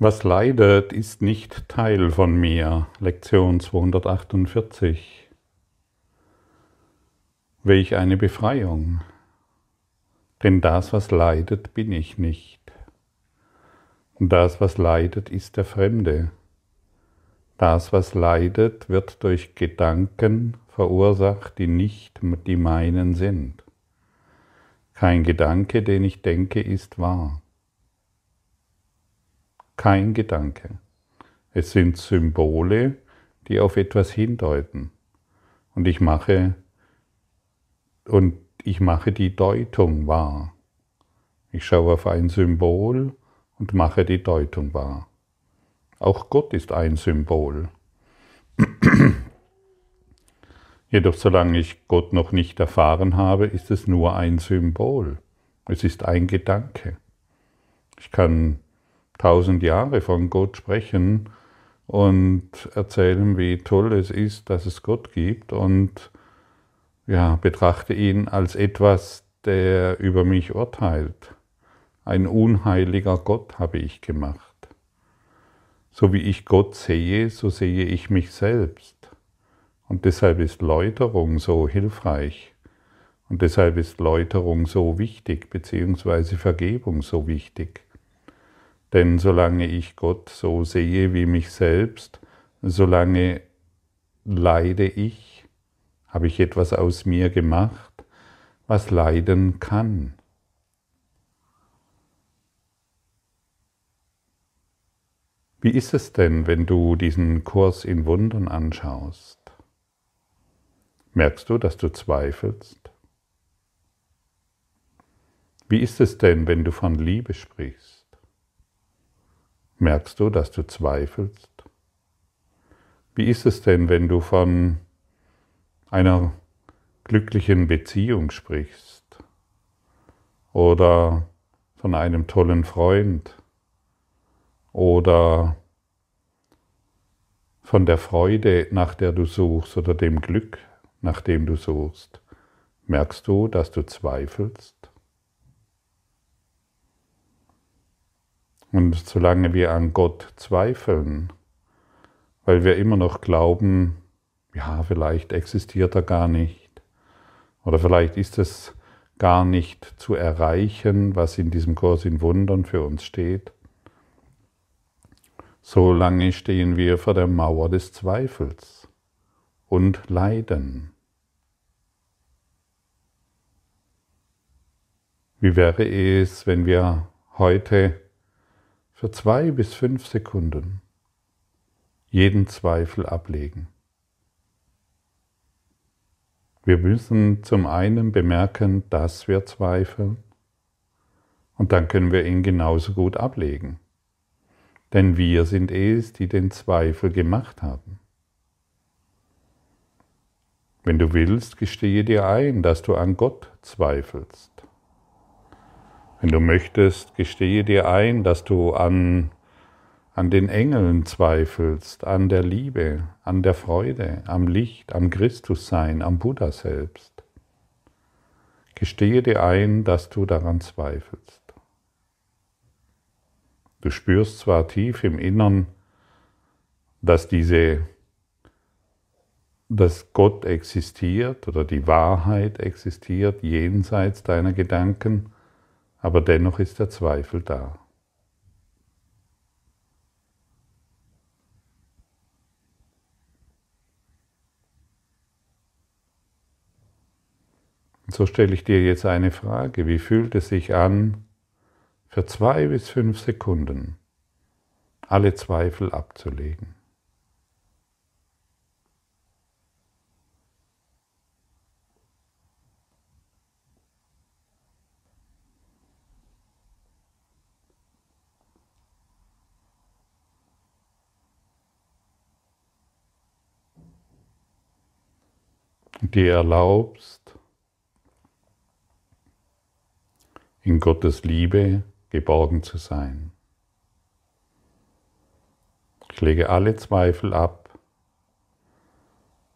Was leidet, ist nicht Teil von mir. Lektion 248. Welch eine Befreiung. Denn das, was leidet, bin ich nicht. Und das, was leidet, ist der Fremde. Das, was leidet, wird durch Gedanken verursacht, die nicht die meinen sind. Kein Gedanke, den ich denke, ist wahr kein Gedanke. Es sind Symbole, die auf etwas hindeuten. Und ich mache, und ich mache die Deutung wahr. Ich schaue auf ein Symbol und mache die Deutung wahr. Auch Gott ist ein Symbol. Jedoch solange ich Gott noch nicht erfahren habe, ist es nur ein Symbol. Es ist ein Gedanke. Ich kann tausend Jahre von Gott sprechen und erzählen, wie toll es ist, dass es Gott gibt und ja, betrachte ihn als etwas, der über mich urteilt. Ein unheiliger Gott habe ich gemacht. So wie ich Gott sehe, so sehe ich mich selbst. Und deshalb ist Läuterung so hilfreich. Und deshalb ist Läuterung so wichtig, beziehungsweise Vergebung so wichtig. Denn solange ich Gott so sehe wie mich selbst, solange leide ich, habe ich etwas aus mir gemacht, was leiden kann. Wie ist es denn, wenn du diesen Kurs in Wundern anschaust? Merkst du, dass du zweifelst? Wie ist es denn, wenn du von Liebe sprichst? Merkst du, dass du zweifelst? Wie ist es denn, wenn du von einer glücklichen Beziehung sprichst oder von einem tollen Freund oder von der Freude, nach der du suchst oder dem Glück, nach dem du suchst? Merkst du, dass du zweifelst? Und solange wir an Gott zweifeln, weil wir immer noch glauben, ja, vielleicht existiert er gar nicht, oder vielleicht ist es gar nicht zu erreichen, was in diesem Kurs in Wundern für uns steht, solange stehen wir vor der Mauer des Zweifels und leiden. Wie wäre es, wenn wir heute für zwei bis fünf Sekunden jeden Zweifel ablegen. Wir müssen zum einen bemerken, dass wir zweifeln und dann können wir ihn genauso gut ablegen. Denn wir sind es, die den Zweifel gemacht haben. Wenn du willst, gestehe dir ein, dass du an Gott zweifelst. Wenn du möchtest, gestehe dir ein, dass du an, an den Engeln zweifelst, an der Liebe, an der Freude, am Licht, am Christussein, am Buddha selbst. Gestehe dir ein, dass du daran zweifelst. Du spürst zwar tief im Innern, dass diese dass Gott existiert oder die Wahrheit existiert jenseits deiner Gedanken, aber dennoch ist der Zweifel da. Und so stelle ich dir jetzt eine Frage. Wie fühlt es sich an, für zwei bis fünf Sekunden alle Zweifel abzulegen? Dir erlaubst, in Gottes Liebe geborgen zu sein. Ich lege alle Zweifel ab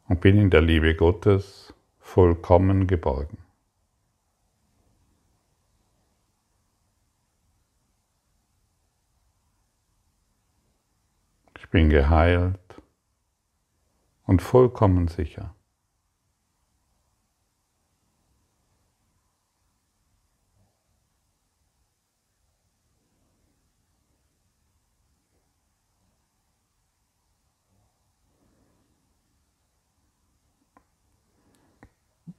und bin in der Liebe Gottes vollkommen geborgen. bin geheilt und vollkommen sicher.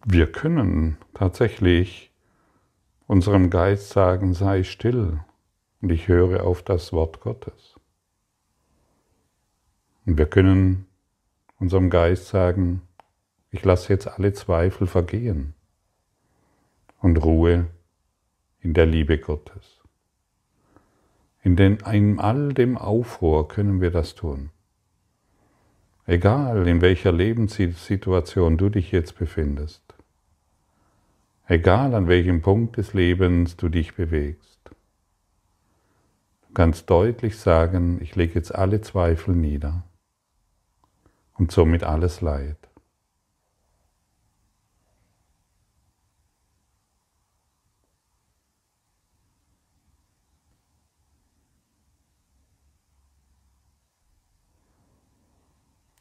Wir können tatsächlich unserem Geist sagen, sei still und ich höre auf das Wort Gottes. Und wir können unserem Geist sagen, ich lasse jetzt alle Zweifel vergehen und ruhe in der Liebe Gottes. In, den, in all dem Aufruhr können wir das tun. Egal in welcher Lebenssituation du dich jetzt befindest. Egal an welchem Punkt des Lebens du dich bewegst. Du kannst deutlich sagen, ich lege jetzt alle Zweifel nieder und somit alles Leid.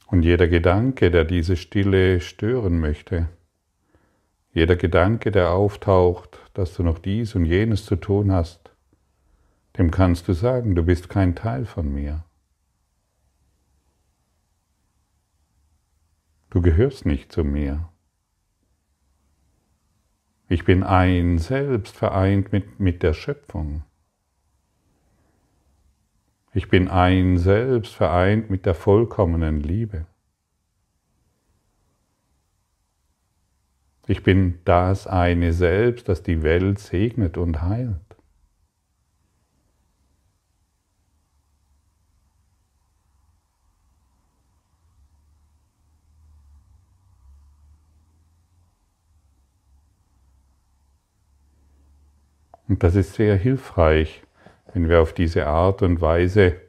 Und jeder Gedanke, der diese Stille stören möchte, jeder Gedanke, der auftaucht, dass du noch dies und jenes zu tun hast, dem kannst du sagen, du bist kein Teil von mir. Du gehörst nicht zu mir. Ich bin ein Selbst vereint mit, mit der Schöpfung. Ich bin ein Selbst vereint mit der vollkommenen Liebe. Ich bin das eine Selbst, das die Welt segnet und heilt. Und das ist sehr hilfreich, wenn wir auf diese Art und Weise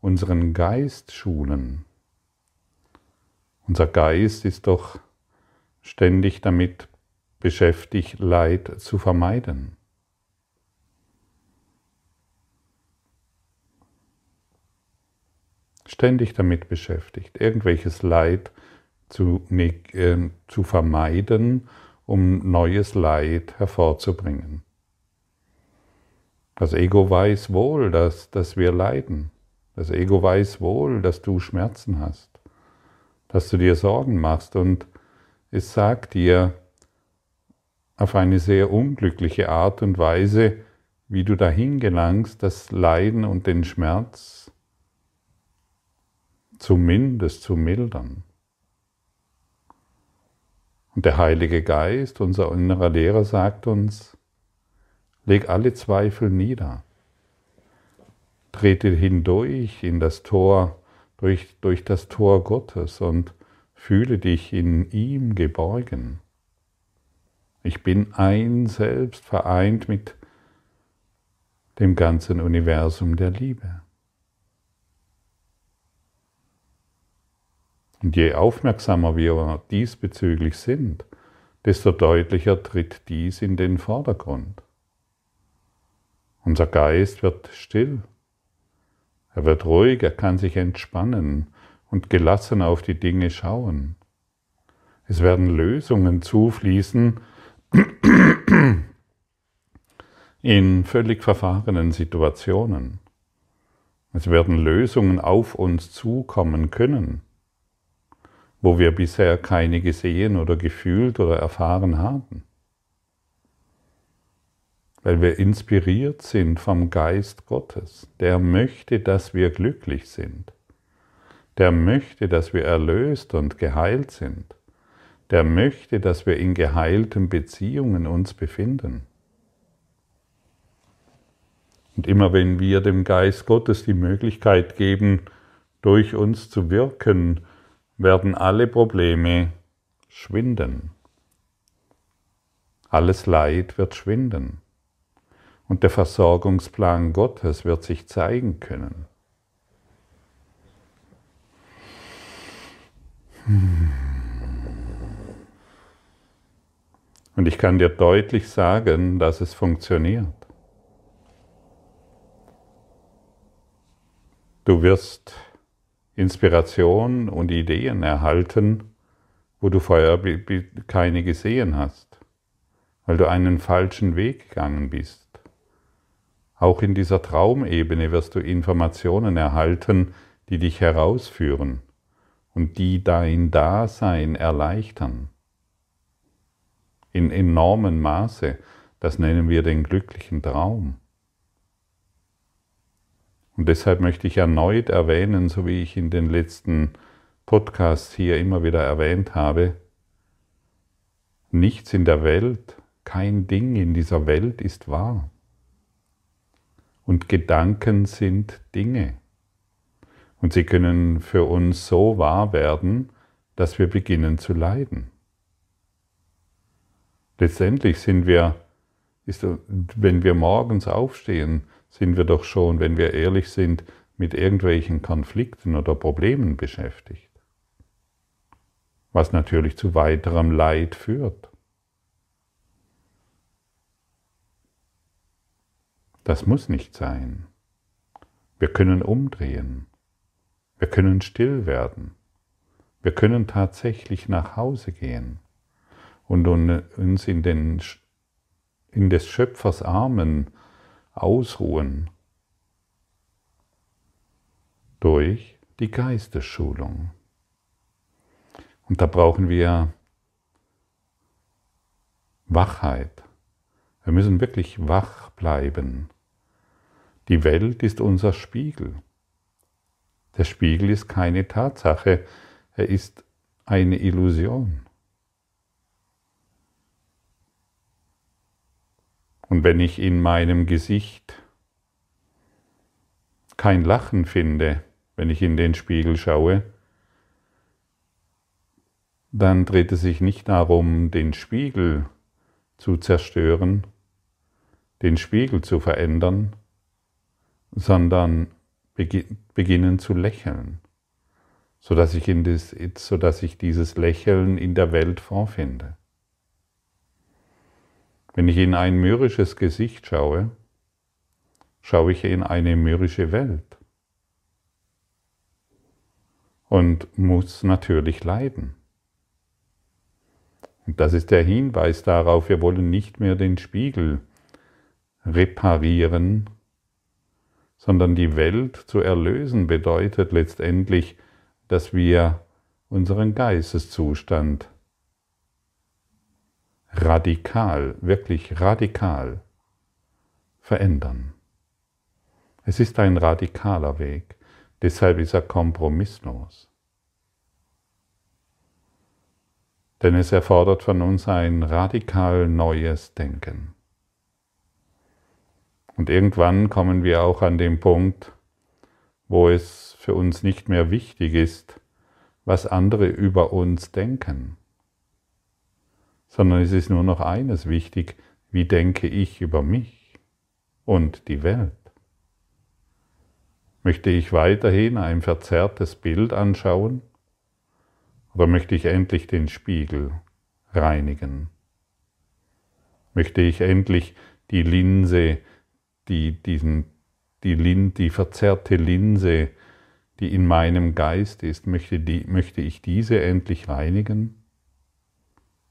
unseren Geist schulen. Unser Geist ist doch ständig damit beschäftigt, Leid zu vermeiden. Ständig damit beschäftigt, irgendwelches Leid zu, äh, zu vermeiden, um neues Leid hervorzubringen. Das Ego weiß wohl, dass, dass wir leiden. Das Ego weiß wohl, dass du Schmerzen hast, dass du dir Sorgen machst und es sagt dir auf eine sehr unglückliche Art und Weise, wie du dahin gelangst, das Leiden und den Schmerz zumindest zu mildern. Und der Heilige Geist, unser innerer Lehrer, sagt uns, Leg alle Zweifel nieder. Trete hindurch in das Tor, durch, durch das Tor Gottes und fühle dich in ihm geborgen. Ich bin ein Selbst vereint mit dem ganzen Universum der Liebe. Und je aufmerksamer wir diesbezüglich sind, desto deutlicher tritt dies in den Vordergrund. Unser Geist wird still. Er wird ruhig, er kann sich entspannen und gelassen auf die Dinge schauen. Es werden Lösungen zufließen in völlig verfahrenen Situationen. Es werden Lösungen auf uns zukommen können, wo wir bisher keine gesehen oder gefühlt oder erfahren haben weil wir inspiriert sind vom Geist Gottes. Der möchte, dass wir glücklich sind. Der möchte, dass wir erlöst und geheilt sind. Der möchte, dass wir in geheilten Beziehungen uns befinden. Und immer wenn wir dem Geist Gottes die Möglichkeit geben, durch uns zu wirken, werden alle Probleme schwinden. Alles Leid wird schwinden und der Versorgungsplan Gottes wird sich zeigen können. Und ich kann dir deutlich sagen, dass es funktioniert. Du wirst Inspiration und Ideen erhalten, wo du vorher keine gesehen hast, weil du einen falschen Weg gegangen bist. Auch in dieser Traumebene wirst du Informationen erhalten, die dich herausführen und die dein Dasein erleichtern. In enormem Maße, das nennen wir den glücklichen Traum. Und deshalb möchte ich erneut erwähnen, so wie ich in den letzten Podcasts hier immer wieder erwähnt habe, nichts in der Welt, kein Ding in dieser Welt ist wahr. Und Gedanken sind Dinge. Und sie können für uns so wahr werden, dass wir beginnen zu leiden. Letztendlich sind wir, ist, wenn wir morgens aufstehen, sind wir doch schon, wenn wir ehrlich sind, mit irgendwelchen Konflikten oder Problemen beschäftigt was natürlich zu weiterem Leid führt. Das muss nicht sein. Wir können umdrehen. Wir können still werden. Wir können tatsächlich nach Hause gehen und uns in, den, in des Schöpfers Armen ausruhen durch die Geistesschulung. Und da brauchen wir Wachheit. Wir müssen wirklich wach bleiben. Die Welt ist unser Spiegel. Der Spiegel ist keine Tatsache, er ist eine Illusion. Und wenn ich in meinem Gesicht kein Lachen finde, wenn ich in den Spiegel schaue, dann dreht es sich nicht darum, den Spiegel zu zerstören, den Spiegel zu verändern, sondern beginnen zu lächeln, sodass ich, in das, sodass ich dieses Lächeln in der Welt vorfinde. Wenn ich in ein mürrisches Gesicht schaue, schaue ich in eine mürrische Welt und muss natürlich leiden. Und das ist der Hinweis darauf, wir wollen nicht mehr den Spiegel reparieren, sondern die Welt zu erlösen bedeutet letztendlich, dass wir unseren Geisteszustand radikal, wirklich radikal verändern. Es ist ein radikaler Weg, deshalb ist er kompromisslos. denn es erfordert von uns ein radikal neues Denken. Und irgendwann kommen wir auch an den Punkt, wo es für uns nicht mehr wichtig ist, was andere über uns denken, sondern es ist nur noch eines wichtig, wie denke ich über mich und die Welt. Möchte ich weiterhin ein verzerrtes Bild anschauen oder möchte ich endlich den Spiegel reinigen? Möchte ich endlich die Linse, die, diesen, die, Lin, die verzerrte Linse, die in meinem Geist ist, möchte, die, möchte ich diese endlich reinigen,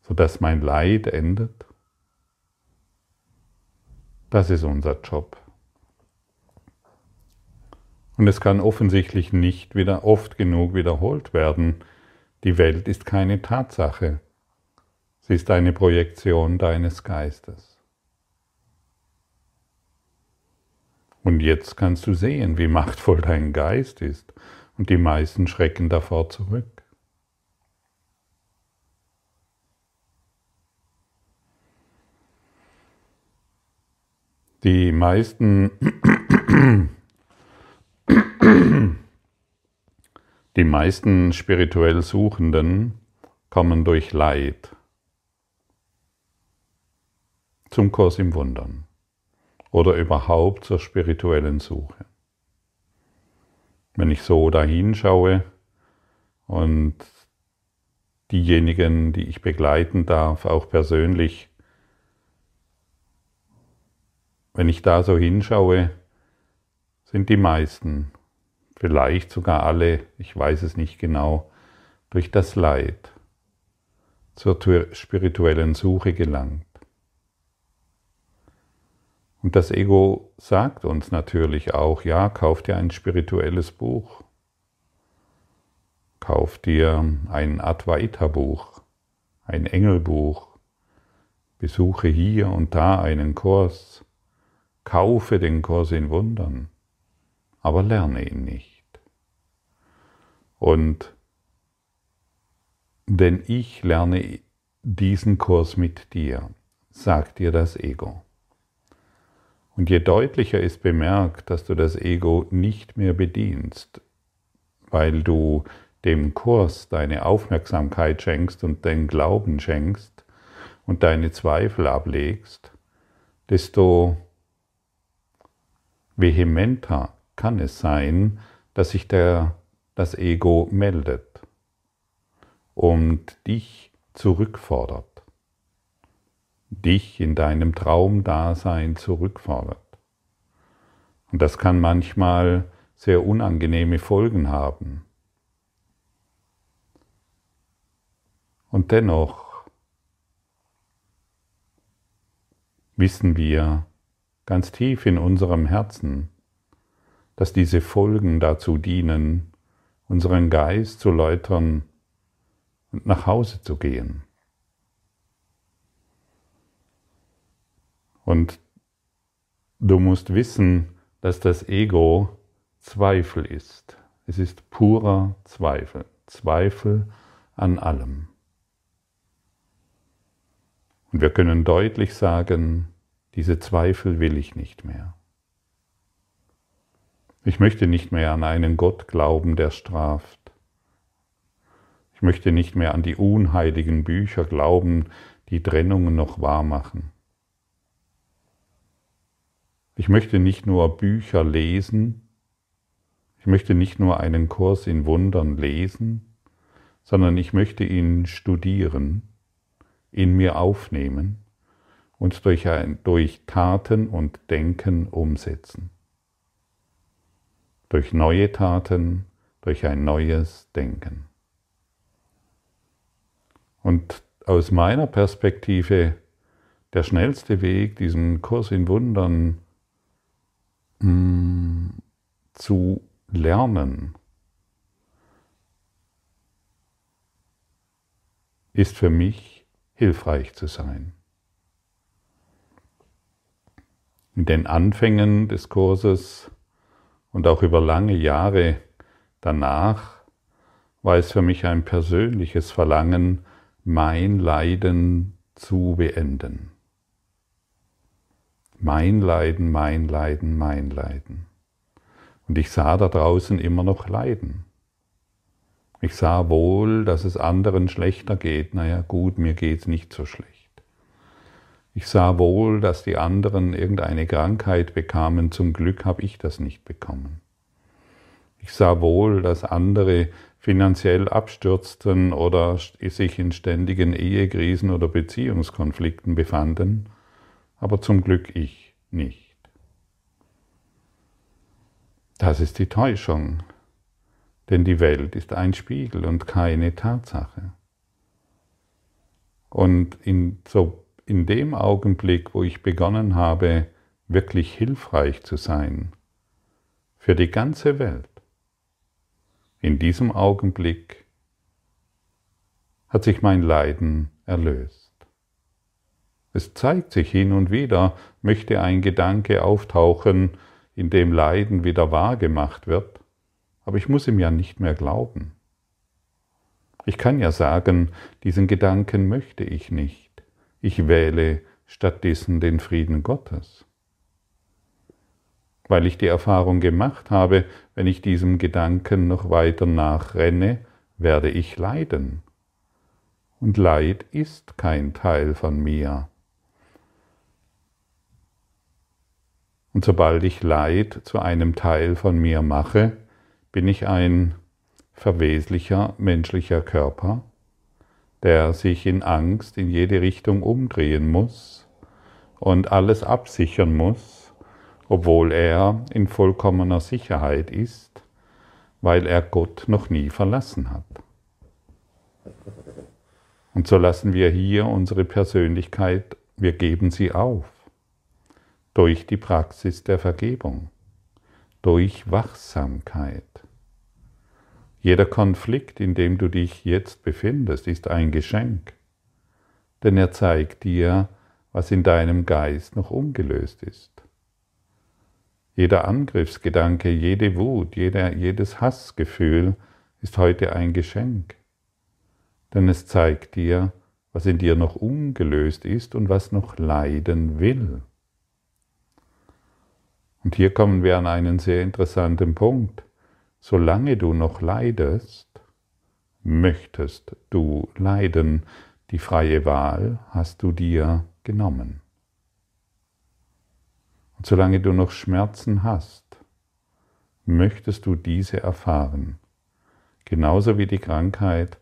sodass mein Leid endet? Das ist unser Job. Und es kann offensichtlich nicht wieder oft genug wiederholt werden, die Welt ist keine Tatsache. Sie ist eine Projektion deines Geistes. Und jetzt kannst du sehen, wie machtvoll dein Geist ist. Und die meisten schrecken davor zurück. Die meisten Die meisten spirituell Suchenden kommen durch Leid zum Kurs im Wundern oder überhaupt zur spirituellen Suche. Wenn ich so dahin schaue und diejenigen, die ich begleiten darf, auch persönlich, wenn ich da so hinschaue, sind die meisten vielleicht sogar alle, ich weiß es nicht genau, durch das Leid zur spirituellen Suche gelangt. Und das Ego sagt uns natürlich auch, ja, kauf dir ein spirituelles Buch. Kauf dir ein Advaita-Buch, ein Engelbuch. Besuche hier und da einen Kurs. Kaufe den Kurs in Wundern, aber lerne ihn nicht. Und denn ich lerne diesen Kurs mit dir, sagt dir das Ego. Und je deutlicher ist bemerkt, dass du das Ego nicht mehr bedienst, weil du dem Kurs deine Aufmerksamkeit schenkst und deinen Glauben schenkst und deine Zweifel ablegst, desto vehementer kann es sein, dass sich der, das Ego meldet und dich zurückfordert dich in deinem Traumdasein zurückfordert. Und das kann manchmal sehr unangenehme Folgen haben. Und dennoch wissen wir ganz tief in unserem Herzen, dass diese Folgen dazu dienen, unseren Geist zu läutern und nach Hause zu gehen. Und du musst wissen, dass das Ego Zweifel ist. Es ist purer Zweifel. Zweifel an allem. Und wir können deutlich sagen, diese Zweifel will ich nicht mehr. Ich möchte nicht mehr an einen Gott glauben, der straft. Ich möchte nicht mehr an die unheiligen Bücher glauben, die Trennungen noch wahr machen. Ich möchte nicht nur Bücher lesen, ich möchte nicht nur einen Kurs in Wundern lesen, sondern ich möchte ihn studieren, in mir aufnehmen und durch, ein, durch Taten und Denken umsetzen. Durch neue Taten, durch ein neues Denken. Und aus meiner Perspektive der schnellste Weg, diesen Kurs in Wundern Mm, zu lernen, ist für mich hilfreich zu sein. In den Anfängen des Kurses und auch über lange Jahre danach war es für mich ein persönliches Verlangen, mein Leiden zu beenden. Mein Leiden, mein Leiden, mein Leiden. Und ich sah da draußen immer noch Leiden. Ich sah wohl, dass es anderen schlechter geht. Naja, gut, mir geht's nicht so schlecht. Ich sah wohl, dass die anderen irgendeine Krankheit bekamen. Zum Glück habe ich das nicht bekommen. Ich sah wohl, dass andere finanziell abstürzten oder sich in ständigen Ehekrisen oder Beziehungskonflikten befanden aber zum Glück ich nicht. Das ist die Täuschung, denn die Welt ist ein Spiegel und keine Tatsache. Und in, so, in dem Augenblick, wo ich begonnen habe, wirklich hilfreich zu sein für die ganze Welt, in diesem Augenblick hat sich mein Leiden erlöst. Es zeigt sich hin und wieder, möchte ein Gedanke auftauchen, in dem Leiden wieder wahrgemacht wird, aber ich muss ihm ja nicht mehr glauben. Ich kann ja sagen, diesen Gedanken möchte ich nicht. Ich wähle stattdessen den Frieden Gottes. Weil ich die Erfahrung gemacht habe, wenn ich diesem Gedanken noch weiter nachrenne, werde ich leiden. Und Leid ist kein Teil von mir. Und sobald ich Leid zu einem Teil von mir mache, bin ich ein verweslicher menschlicher Körper, der sich in Angst in jede Richtung umdrehen muss und alles absichern muss, obwohl er in vollkommener Sicherheit ist, weil er Gott noch nie verlassen hat. Und so lassen wir hier unsere Persönlichkeit, wir geben sie auf durch die Praxis der Vergebung, durch Wachsamkeit. Jeder Konflikt, in dem du dich jetzt befindest, ist ein Geschenk, denn er zeigt dir, was in deinem Geist noch ungelöst ist. Jeder Angriffsgedanke, jede Wut, jeder, jedes Hassgefühl ist heute ein Geschenk, denn es zeigt dir, was in dir noch ungelöst ist und was noch leiden will. Und hier kommen wir an einen sehr interessanten Punkt. Solange du noch leidest, möchtest du leiden. Die freie Wahl hast du dir genommen. Und solange du noch Schmerzen hast, möchtest du diese erfahren. Genauso wie die Krankheit,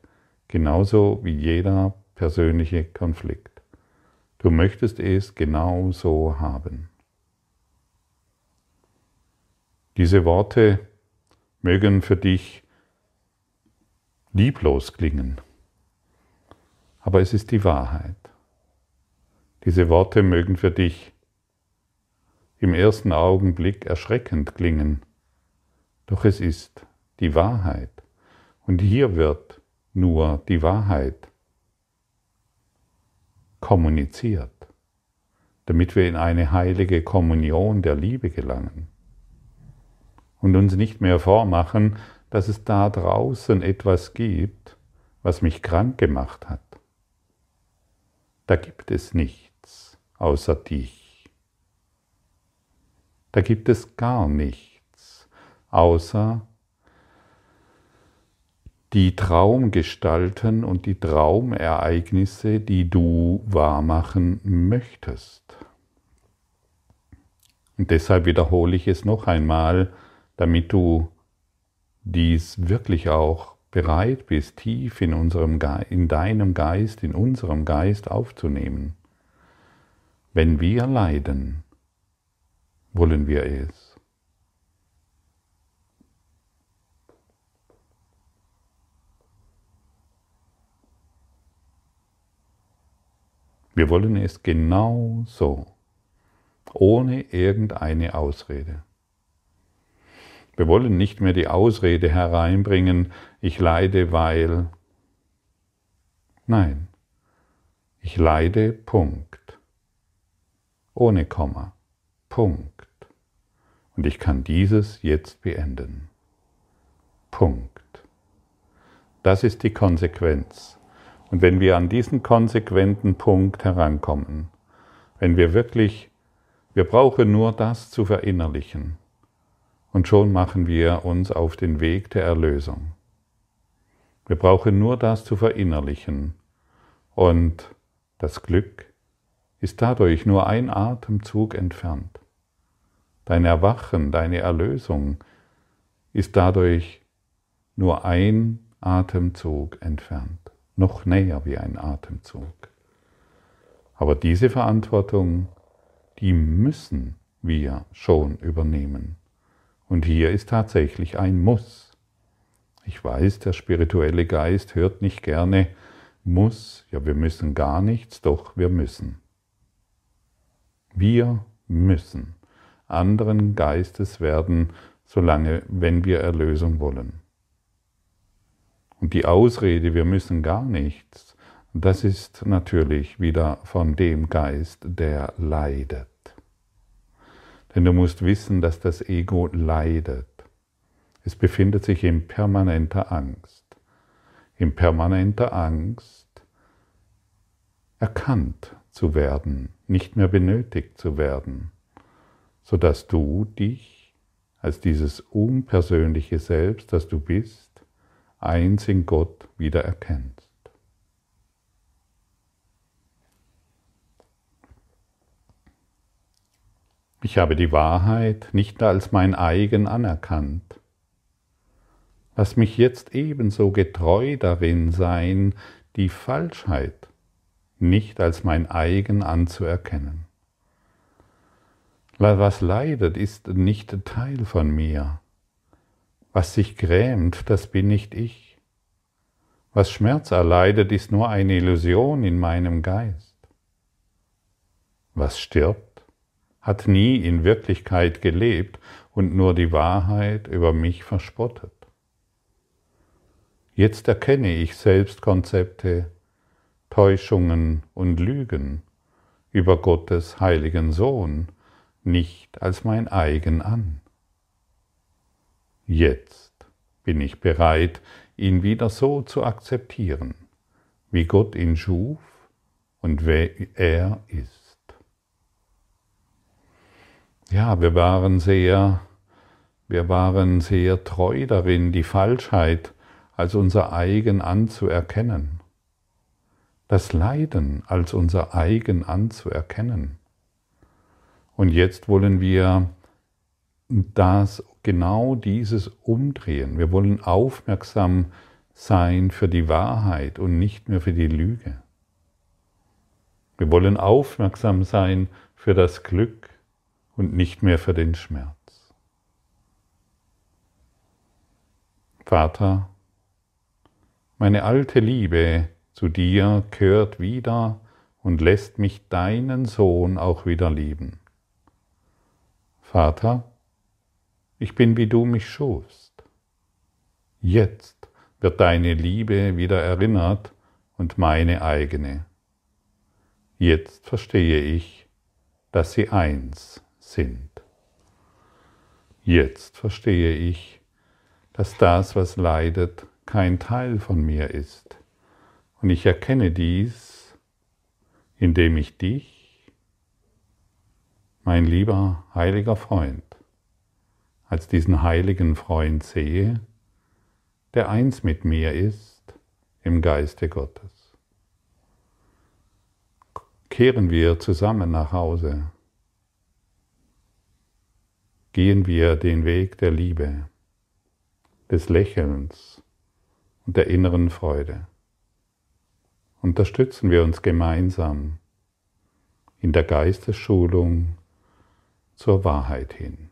genauso wie jeder persönliche Konflikt. Du möchtest es genauso haben. Diese Worte mögen für dich lieblos klingen, aber es ist die Wahrheit. Diese Worte mögen für dich im ersten Augenblick erschreckend klingen, doch es ist die Wahrheit. Und hier wird nur die Wahrheit kommuniziert, damit wir in eine heilige Kommunion der Liebe gelangen und uns nicht mehr vormachen, dass es da draußen etwas gibt, was mich krank gemacht hat. Da gibt es nichts außer dich. Da gibt es gar nichts außer die Traumgestalten und die Traumereignisse, die du wahrmachen möchtest. Und deshalb wiederhole ich es noch einmal, damit du dies wirklich auch bereit bist, tief in, unserem in deinem Geist, in unserem Geist aufzunehmen. Wenn wir leiden, wollen wir es. Wir wollen es genau so, ohne irgendeine Ausrede. Wir wollen nicht mehr die Ausrede hereinbringen, ich leide, weil. Nein, ich leide, Punkt. Ohne Komma, Punkt. Und ich kann dieses jetzt beenden. Punkt. Das ist die Konsequenz. Und wenn wir an diesen konsequenten Punkt herankommen, wenn wir wirklich, wir brauchen nur das zu verinnerlichen, und schon machen wir uns auf den Weg der Erlösung. Wir brauchen nur das zu verinnerlichen und das Glück ist dadurch nur ein Atemzug entfernt. Dein Erwachen, deine Erlösung ist dadurch nur ein Atemzug entfernt, noch näher wie ein Atemzug. Aber diese Verantwortung, die müssen wir schon übernehmen. Und hier ist tatsächlich ein Muss. Ich weiß, der spirituelle Geist hört nicht gerne muss, ja wir müssen gar nichts, doch wir müssen. Wir müssen anderen Geistes werden, solange, wenn wir Erlösung wollen. Und die Ausrede, wir müssen gar nichts, das ist natürlich wieder von dem Geist, der leidet. Denn du musst wissen, dass das Ego leidet. Es befindet sich in permanenter Angst. In permanenter Angst erkannt zu werden, nicht mehr benötigt zu werden, sodass du dich als dieses unpersönliche Selbst, das du bist, eins in Gott wieder erkennst. Ich habe die Wahrheit nicht als mein eigen anerkannt. Lass mich jetzt ebenso getreu darin sein, die Falschheit nicht als mein eigen anzuerkennen. Was leidet, ist nicht Teil von mir. Was sich grämt, das bin nicht ich. Was Schmerz erleidet, ist nur eine Illusion in meinem Geist. Was stirbt, hat nie in Wirklichkeit gelebt und nur die Wahrheit über mich verspottet. Jetzt erkenne ich Selbstkonzepte, Täuschungen und Lügen über Gottes heiligen Sohn nicht als mein eigen an. Jetzt bin ich bereit, ihn wieder so zu akzeptieren, wie Gott ihn schuf und wer er ist. Ja, wir waren sehr, wir waren sehr treu darin, die Falschheit als unser eigen anzuerkennen, das Leiden als unser eigen anzuerkennen. Und jetzt wollen wir das, genau dieses umdrehen. Wir wollen aufmerksam sein für die Wahrheit und nicht mehr für die Lüge. Wir wollen aufmerksam sein für das Glück und nicht mehr für den Schmerz. Vater, meine alte Liebe zu dir kehrt wieder und lässt mich deinen Sohn auch wieder lieben. Vater, ich bin wie du mich schufst. Jetzt wird deine Liebe wieder erinnert und meine eigene. Jetzt verstehe ich, dass sie eins sind. Jetzt verstehe ich, dass das, was leidet, kein Teil von mir ist. Und ich erkenne dies, indem ich dich, mein lieber heiliger Freund, als diesen heiligen Freund sehe, der eins mit mir ist im Geiste Gottes. Kehren wir zusammen nach Hause. Gehen wir den Weg der Liebe, des Lächelns und der inneren Freude. Unterstützen wir uns gemeinsam in der Geistesschulung zur Wahrheit hin.